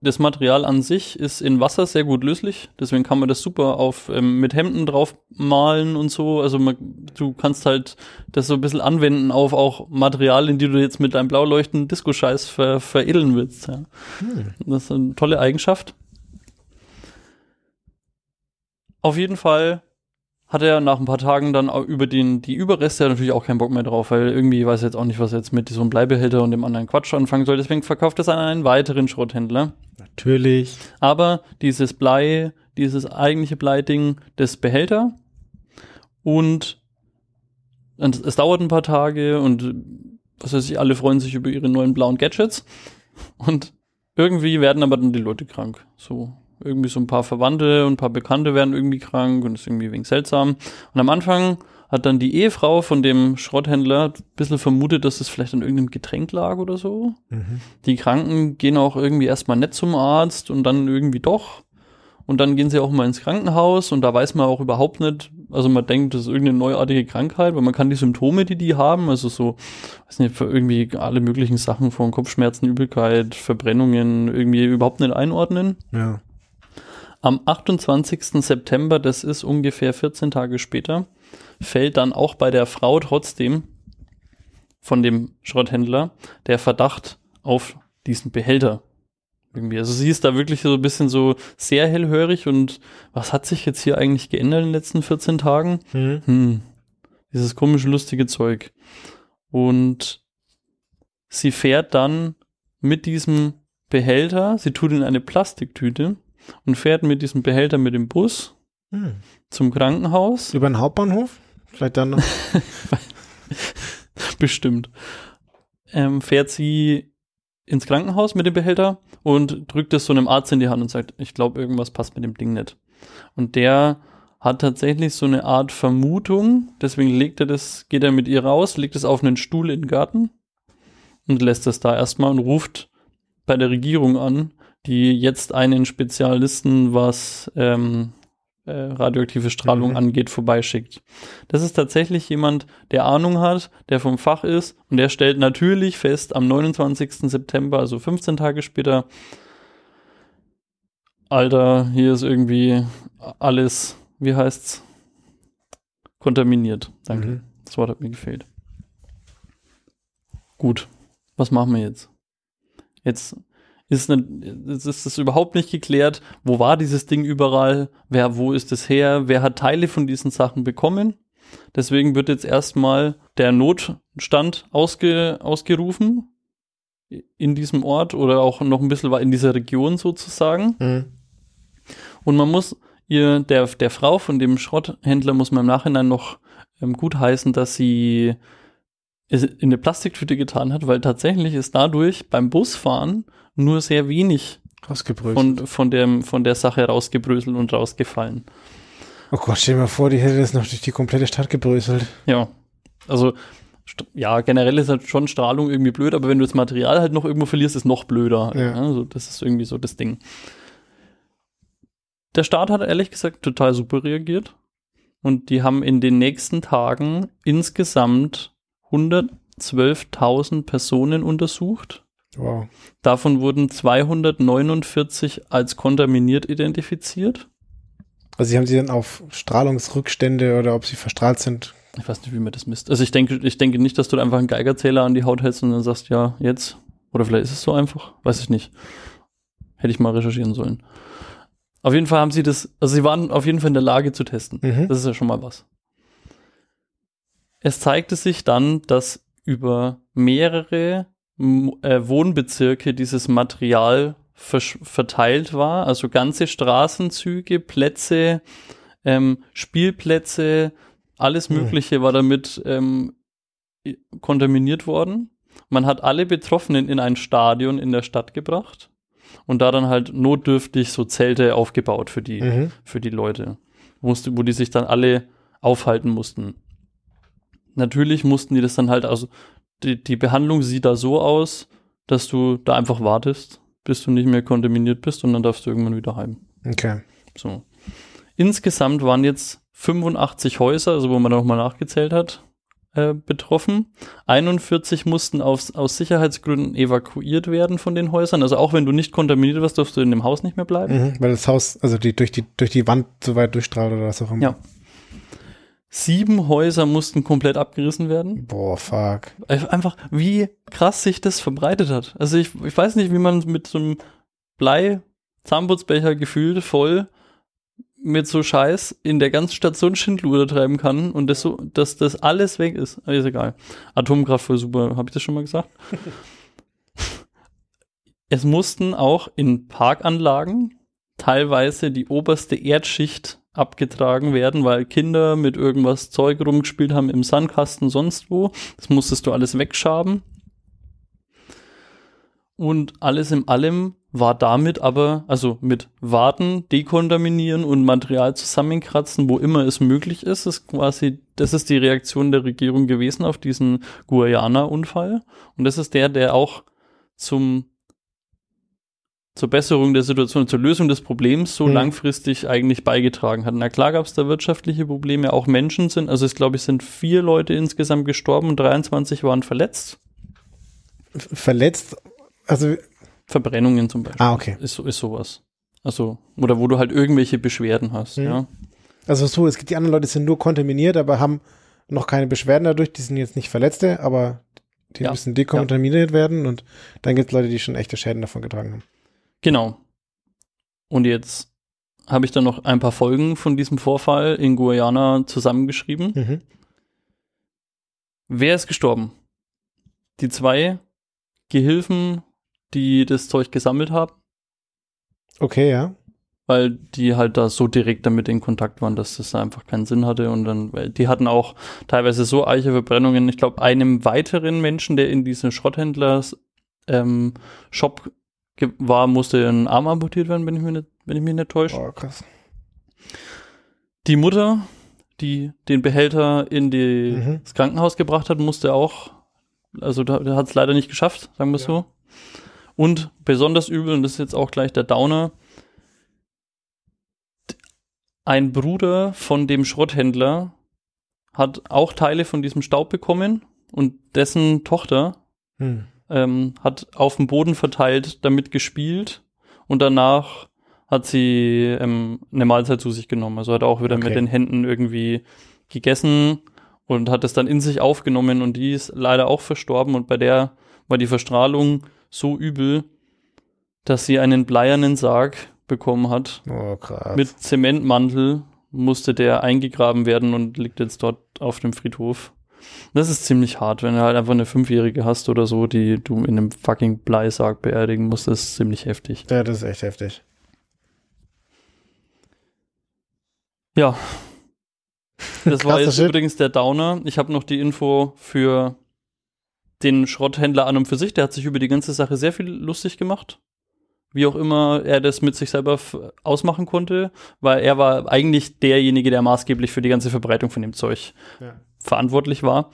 das Material an sich ist in Wasser sehr gut löslich, deswegen kann man das super auf ähm, mit Hemden drauf malen und so. Also man, du kannst halt das so ein bisschen anwenden auf auch Materialien, die du jetzt mit deinem blau leuchtenden Disco-Scheiß ver, veredeln willst. Ja. Hm. Das ist eine tolle Eigenschaft. Auf jeden Fall hat er nach ein paar Tagen dann über den, die Überreste natürlich auch keinen Bock mehr drauf, weil irgendwie weiß er jetzt auch nicht, was er jetzt mit so einem Bleibehälter und dem anderen Quatsch anfangen soll. Deswegen verkauft er es an einen weiteren Schrotthändler. Natürlich. Aber dieses Blei, dieses eigentliche Bleiding des Behälter und, und es dauert ein paar Tage und was weiß ich, alle freuen sich über ihre neuen blauen Gadgets und irgendwie werden aber dann die Leute krank. So irgendwie so ein paar Verwandte und ein paar Bekannte werden irgendwie krank und ist irgendwie wegen seltsam. Und am Anfang hat dann die Ehefrau von dem Schrotthändler ein bisschen vermutet, dass es vielleicht an irgendeinem Getränk lag oder so. Mhm. Die Kranken gehen auch irgendwie erstmal nicht zum Arzt und dann irgendwie doch. Und dann gehen sie auch mal ins Krankenhaus und da weiß man auch überhaupt nicht, also man denkt, das ist irgendeine neuartige Krankheit, weil man kann die Symptome, die die haben, also so, weiß nicht, für irgendwie alle möglichen Sachen von Kopfschmerzen, Übelkeit, Verbrennungen irgendwie überhaupt nicht einordnen. Ja. Am 28. September, das ist ungefähr 14 Tage später, fällt dann auch bei der Frau trotzdem von dem Schrotthändler der Verdacht auf diesen Behälter. Irgendwie. Also sie ist da wirklich so ein bisschen so sehr hellhörig und was hat sich jetzt hier eigentlich geändert in den letzten 14 Tagen? Mhm. Hm. Dieses komische, lustige Zeug. Und sie fährt dann mit diesem Behälter, sie tut in eine Plastiktüte und fährt mit diesem Behälter mit dem Bus hm. zum Krankenhaus. Über den Hauptbahnhof? Vielleicht dann noch? Bestimmt. Ähm, fährt sie ins Krankenhaus mit dem Behälter und drückt es so einem Arzt in die Hand und sagt, ich glaube, irgendwas passt mit dem Ding nicht. Und der hat tatsächlich so eine Art Vermutung, deswegen legt er das, geht er mit ihr raus, legt es auf einen Stuhl in den Garten und lässt es da erstmal und ruft bei der Regierung an, die jetzt einen Spezialisten, was ähm, äh, radioaktive Strahlung mhm. angeht, vorbeischickt. Das ist tatsächlich jemand, der Ahnung hat, der vom Fach ist und der stellt natürlich fest, am 29. September, also 15 Tage später, Alter, hier ist irgendwie alles, wie heißt's? Kontaminiert. Danke. Mhm. Das Wort hat mir gefehlt. Gut. Was machen wir jetzt? Jetzt ist, ne, ist es überhaupt nicht geklärt, wo war dieses Ding überall, wer, wo ist es her, wer hat Teile von diesen Sachen bekommen. Deswegen wird jetzt erstmal der Notstand ausge, ausgerufen in diesem Ort oder auch noch ein bisschen in dieser Region sozusagen. Mhm. Und man muss ihr, der, der Frau von dem Schrotthändler muss man im Nachhinein noch ähm, gut heißen, dass sie in eine Plastiktüte getan hat, weil tatsächlich ist dadurch beim Busfahren nur sehr wenig von, von, dem, von der Sache rausgebröselt und rausgefallen. Oh Gott, stell dir mal vor, die hätte das noch durch die komplette Stadt gebröselt. Ja, also ja, generell ist halt schon Strahlung irgendwie blöd, aber wenn du das Material halt noch irgendwo verlierst, ist es noch blöder. Ja. Also das ist irgendwie so das Ding. Der Staat hat ehrlich gesagt total super reagiert. Und die haben in den nächsten Tagen insgesamt 112.000 Personen untersucht Wow. Davon wurden 249 als kontaminiert identifiziert. Also sie haben sie dann auf Strahlungsrückstände oder ob sie verstrahlt sind? Ich weiß nicht, wie man das misst. Also ich denke, ich denke nicht, dass du einfach einen Geigerzähler an die Haut hältst und dann sagst, ja, jetzt. Oder vielleicht ist es so einfach. Weiß ich nicht. Hätte ich mal recherchieren sollen. Auf jeden Fall haben sie das, also sie waren auf jeden Fall in der Lage zu testen. Mhm. Das ist ja schon mal was. Es zeigte sich dann, dass über mehrere äh, Wohnbezirke dieses Material verteilt war. Also ganze Straßenzüge, Plätze, ähm, Spielplätze, alles hm. Mögliche war damit ähm, kontaminiert worden. man hat alle Betroffenen in ein Stadion in der Stadt gebracht und da dann halt notdürftig so Zelte aufgebaut für die, mhm. für die Leute, musste, wo die sich dann alle aufhalten mussten. Natürlich mussten die das dann halt, also die, die Behandlung sieht da so aus, dass du da einfach wartest, bis du nicht mehr kontaminiert bist und dann darfst du irgendwann wieder heim. Okay. So. Insgesamt waren jetzt 85 Häuser, also wo man nochmal nachgezählt hat, äh, betroffen. 41 mussten aus, aus Sicherheitsgründen evakuiert werden von den Häusern. Also auch wenn du nicht kontaminiert wirst, darfst du in dem Haus nicht mehr bleiben. Mhm, weil das Haus, also die, durch, die, durch die Wand so weit durchstrahlt oder was auch immer. Ja. Sieben Häuser mussten komplett abgerissen werden. Boah, fuck. Einfach, wie krass sich das verbreitet hat. Also ich, ich weiß nicht, wie man mit so einem Blei Zahnputzbecher gefühlt voll mit so Scheiß in der ganzen Station Schindluder treiben kann und das so, dass das alles weg ist. ist egal. Atomkraft voll super, habe ich das schon mal gesagt? es mussten auch in Parkanlagen teilweise die oberste Erdschicht abgetragen werden, weil Kinder mit irgendwas Zeug rumgespielt haben im Sandkasten sonst wo. Das musstest du alles wegschaben. Und alles in allem war damit aber, also mit Warten, Dekontaminieren und Material zusammenkratzen, wo immer es möglich ist, ist quasi, das ist die Reaktion der Regierung gewesen auf diesen Guyana-Unfall. Und das ist der, der auch zum, zur Besserung der Situation, zur Lösung des Problems so mhm. langfristig eigentlich beigetragen hat. Na klar gab es da wirtschaftliche Probleme, auch Menschen sind, also es glaube ich sind vier Leute insgesamt gestorben und 23 waren verletzt. Verletzt? Also Verbrennungen zum Beispiel. Ah, okay. Ist, ist sowas. Also, oder wo du halt irgendwelche Beschwerden hast, mhm. ja. Also so, es gibt die anderen Leute, die sind nur kontaminiert, aber haben noch keine Beschwerden dadurch, die sind jetzt nicht Verletzte, aber die ja. müssen dekontaminiert ja. werden und dann gibt es Leute, die schon echte Schäden davon getragen haben. Genau. Und jetzt habe ich dann noch ein paar Folgen von diesem Vorfall in Guyana zusammengeschrieben. Mhm. Wer ist gestorben? Die zwei Gehilfen die das Zeug gesammelt haben. Okay, ja. Weil die halt da so direkt damit in Kontakt waren, dass das einfach keinen Sinn hatte. Und dann, weil die hatten auch teilweise so eiche Verbrennungen. Ich glaube, einem weiteren Menschen, der in diesem Schrotthändlers ähm, Shop war, musste ein Arm amputiert werden, wenn ich, mich nicht, wenn ich mich nicht täusche. Oh, krass. Die Mutter, die den Behälter in die, mhm. das Krankenhaus gebracht hat, musste auch, also da, da hat es leider nicht geschafft, sagen wir ja. so. Und besonders übel, und das ist jetzt auch gleich der Downer, ein Bruder von dem Schrotthändler hat auch Teile von diesem Staub bekommen und dessen Tochter hm. Ähm, hat auf dem Boden verteilt damit gespielt und danach hat sie ähm, eine Mahlzeit zu sich genommen. Also hat auch wieder okay. mit den Händen irgendwie gegessen und hat es dann in sich aufgenommen und die ist leider auch verstorben und bei der war die Verstrahlung so übel, dass sie einen bleiernen Sarg bekommen hat. Oh, krass. Mit Zementmantel musste der eingegraben werden und liegt jetzt dort auf dem Friedhof. Das ist ziemlich hart, wenn du halt einfach eine Fünfjährige hast oder so, die du in einem fucking Bleisarg beerdigen musst, das ist ziemlich heftig. Ja, das ist echt heftig. Ja. Das war jetzt übrigens der Downer. Ich habe noch die Info für den Schrotthändler an und für sich, der hat sich über die ganze Sache sehr viel lustig gemacht. Wie auch immer er das mit sich selber ausmachen konnte, weil er war eigentlich derjenige, der maßgeblich für die ganze Verbreitung von dem Zeug ja. Verantwortlich war.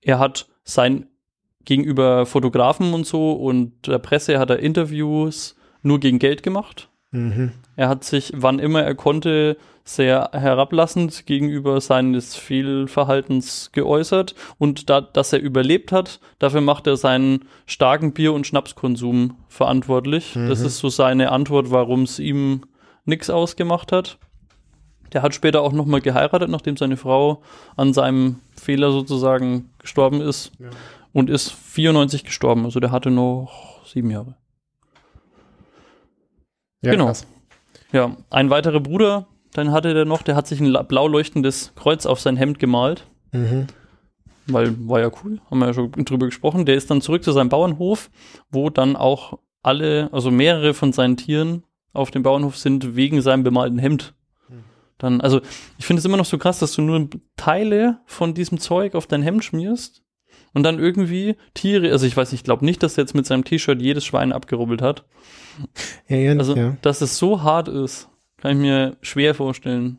Er hat sein gegenüber Fotografen und so und der Presse hat er Interviews nur gegen Geld gemacht. Mhm. Er hat sich, wann immer er konnte, sehr herablassend gegenüber seines Fehlverhaltens geäußert und da, dass er überlebt hat, dafür macht er seinen starken Bier- und Schnapskonsum verantwortlich. Mhm. Das ist so seine Antwort, warum es ihm nichts ausgemacht hat. Der hat später auch nochmal geheiratet, nachdem seine Frau an seinem Fehler sozusagen gestorben ist ja. und ist 94 gestorben. Also der hatte noch sieben Jahre. Ja, genau. Krass. Ja, ein weiterer Bruder, dann hatte der noch, der hat sich ein blau leuchtendes Kreuz auf sein Hemd gemalt. Mhm. Weil war ja cool, haben wir ja schon drüber gesprochen. Der ist dann zurück zu seinem Bauernhof, wo dann auch alle, also mehrere von seinen Tieren auf dem Bauernhof sind wegen seinem bemalten Hemd. Dann, also ich finde es immer noch so krass, dass du nur Teile von diesem Zeug auf dein Hemd schmierst und dann irgendwie Tiere, also ich weiß ich glaube nicht, dass er jetzt mit seinem T-Shirt jedes Schwein abgerubbelt hat. Ja, ja, also, ja. dass es so hart ist, kann ich mir schwer vorstellen.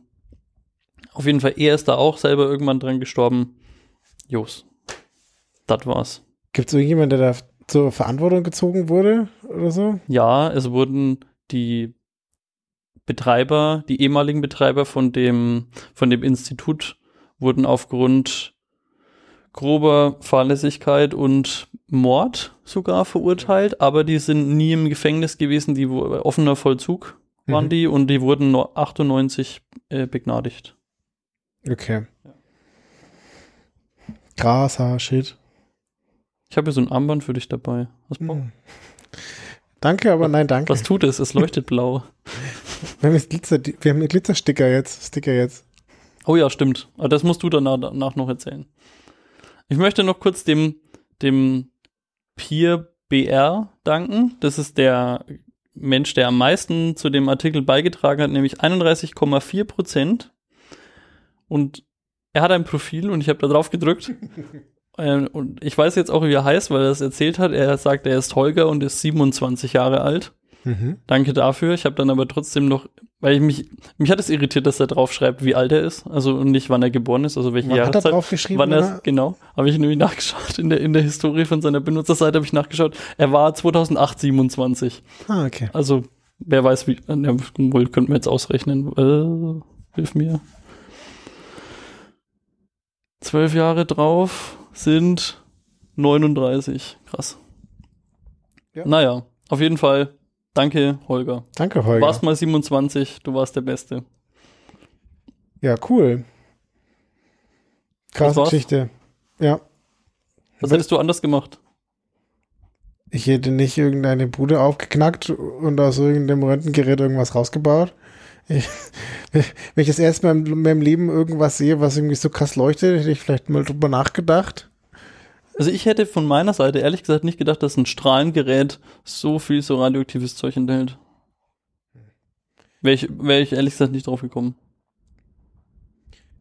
Auf jeden Fall, er ist da auch selber irgendwann dran gestorben. Jos. Das war's. Gibt es irgendjemanden, der da zur Verantwortung gezogen wurde oder so? Ja, es wurden die Betreiber, die ehemaligen Betreiber von dem, von dem Institut wurden aufgrund grober Fahrlässigkeit und Mord sogar verurteilt, aber die sind nie im Gefängnis gewesen, die offener Vollzug waren mhm. die und die wurden nur 98 äh, begnadigt. Okay. Ja. Krasser Shit. Ich habe hier so ein Armband für dich dabei. Bock? Mhm. Danke, aber nein, danke. Was tut es? Es leuchtet blau. Wir haben, Glitzer, wir haben Glitzersticker jetzt. Sticker jetzt. Oh ja, stimmt. Aber das musst du danach, danach noch erzählen. Ich möchte noch kurz dem, dem Peer BR danken. Das ist der Mensch, der am meisten zu dem Artikel beigetragen hat, nämlich 31,4 Prozent. Und er hat ein Profil und ich habe da drauf gedrückt. ähm, und ich weiß jetzt auch, wie er heißt, weil er es erzählt hat. Er sagt, er ist Holger und ist 27 Jahre alt. Mhm. Danke dafür. Ich habe dann aber trotzdem noch, weil ich mich, mich hat es irritiert, dass er drauf schreibt, wie alt er ist, also und nicht wann er geboren ist, also welche wann Jahreszeit. Hat er drauf geschrieben? Wann er genau. Habe ich nämlich nachgeschaut in der in der Historie von seiner Benutzerseite habe ich nachgeschaut. Er war 2008 27. Ah okay. Also wer weiß wie, ja, wohl könnten wir jetzt ausrechnen. Äh, hilf mir. Zwölf Jahre drauf sind 39. Krass. Ja. Naja, auf jeden Fall Danke, Holger. Danke, Holger. Du warst mal 27, du warst der Beste. Ja, cool. Krasse Geschichte. Ja. Was hättest du anders gemacht? Ich hätte nicht irgendeine Bude aufgeknackt und aus irgendeinem Röntgengerät irgendwas rausgebaut. Ich, wenn ich das erste Mal in meinem Leben irgendwas sehe, was irgendwie so krass leuchtet, hätte ich vielleicht mal drüber nachgedacht. Also ich hätte von meiner Seite ehrlich gesagt nicht gedacht, dass ein Strahlengerät so viel so radioaktives Zeug enthält. Wäre ich, wär ich ehrlich gesagt nicht drauf gekommen.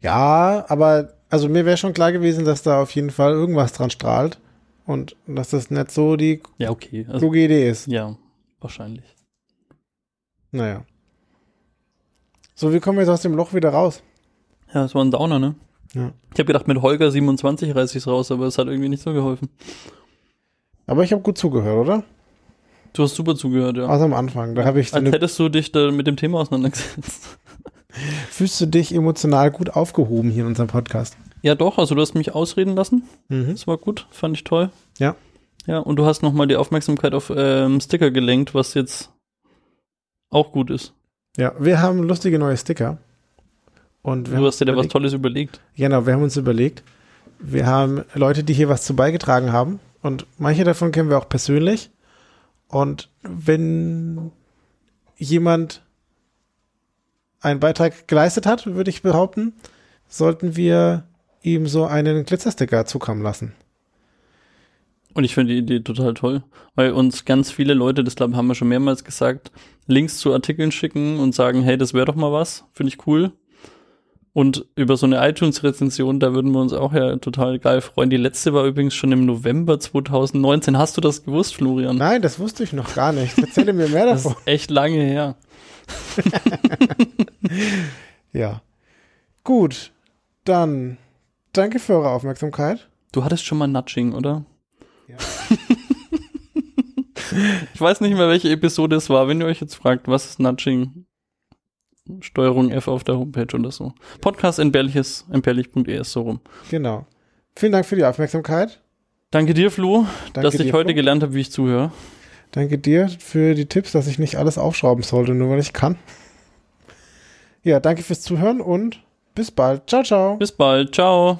Ja, aber also mir wäre schon klar gewesen, dass da auf jeden Fall irgendwas dran strahlt und dass das nicht so die ja, okay. also, kluge Idee ist. Ja, wahrscheinlich. Naja. So, wie kommen wir jetzt aus dem Loch wieder raus? Ja, das war ein Downer, ne? Ja. Ich habe gedacht, mit Holger 27 reiße ich es raus, aber es hat irgendwie nicht so geholfen. Aber ich habe gut zugehört, oder? Du hast super zugehört, ja. Also am Anfang, da habe ich. Als hättest du dich da mit dem Thema auseinandergesetzt. Fühlst du dich emotional gut aufgehoben hier in unserem Podcast? Ja, doch. Also du hast mich ausreden lassen. Mhm. Das war gut, fand ich toll. Ja. Ja, und du hast nochmal die Aufmerksamkeit auf ähm, Sticker gelenkt, was jetzt auch gut ist. Ja, wir haben lustige neue Sticker. Und du hast dir da was Tolles überlegt. Genau, wir haben uns überlegt, wir haben Leute, die hier was zu beigetragen haben und manche davon kennen wir auch persönlich. Und wenn jemand einen Beitrag geleistet hat, würde ich behaupten, sollten wir ihm so einen Glitzersticker zukommen lassen. Und ich finde die Idee total toll, weil uns ganz viele Leute, das glaube haben wir schon mehrmals gesagt, Links zu Artikeln schicken und sagen, hey, das wäre doch mal was, finde ich cool. Und über so eine iTunes-Rezension, da würden wir uns auch ja total geil freuen. Die letzte war übrigens schon im November 2019. Hast du das gewusst, Florian? Nein, das wusste ich noch gar nicht. Erzähle mir mehr davon. Das ist echt lange her. ja. Gut. Dann danke für eure Aufmerksamkeit. Du hattest schon mal Nudging, oder? Ja. ich weiß nicht mehr, welche Episode es war. Wenn ihr euch jetzt fragt, was ist Nudging? Steuerung F auf der Homepage oder so. Podcast entbehrliches, entbehrlich.es, so rum. Genau. Vielen Dank für die Aufmerksamkeit. Danke dir, Flo, Danke dass dir, ich heute Flo. gelernt habe, wie ich zuhöre. Danke dir für die Tipps, dass ich nicht alles aufschrauben sollte, nur weil ich kann. Ja, danke fürs Zuhören und bis bald. Ciao, ciao. Bis bald. Ciao.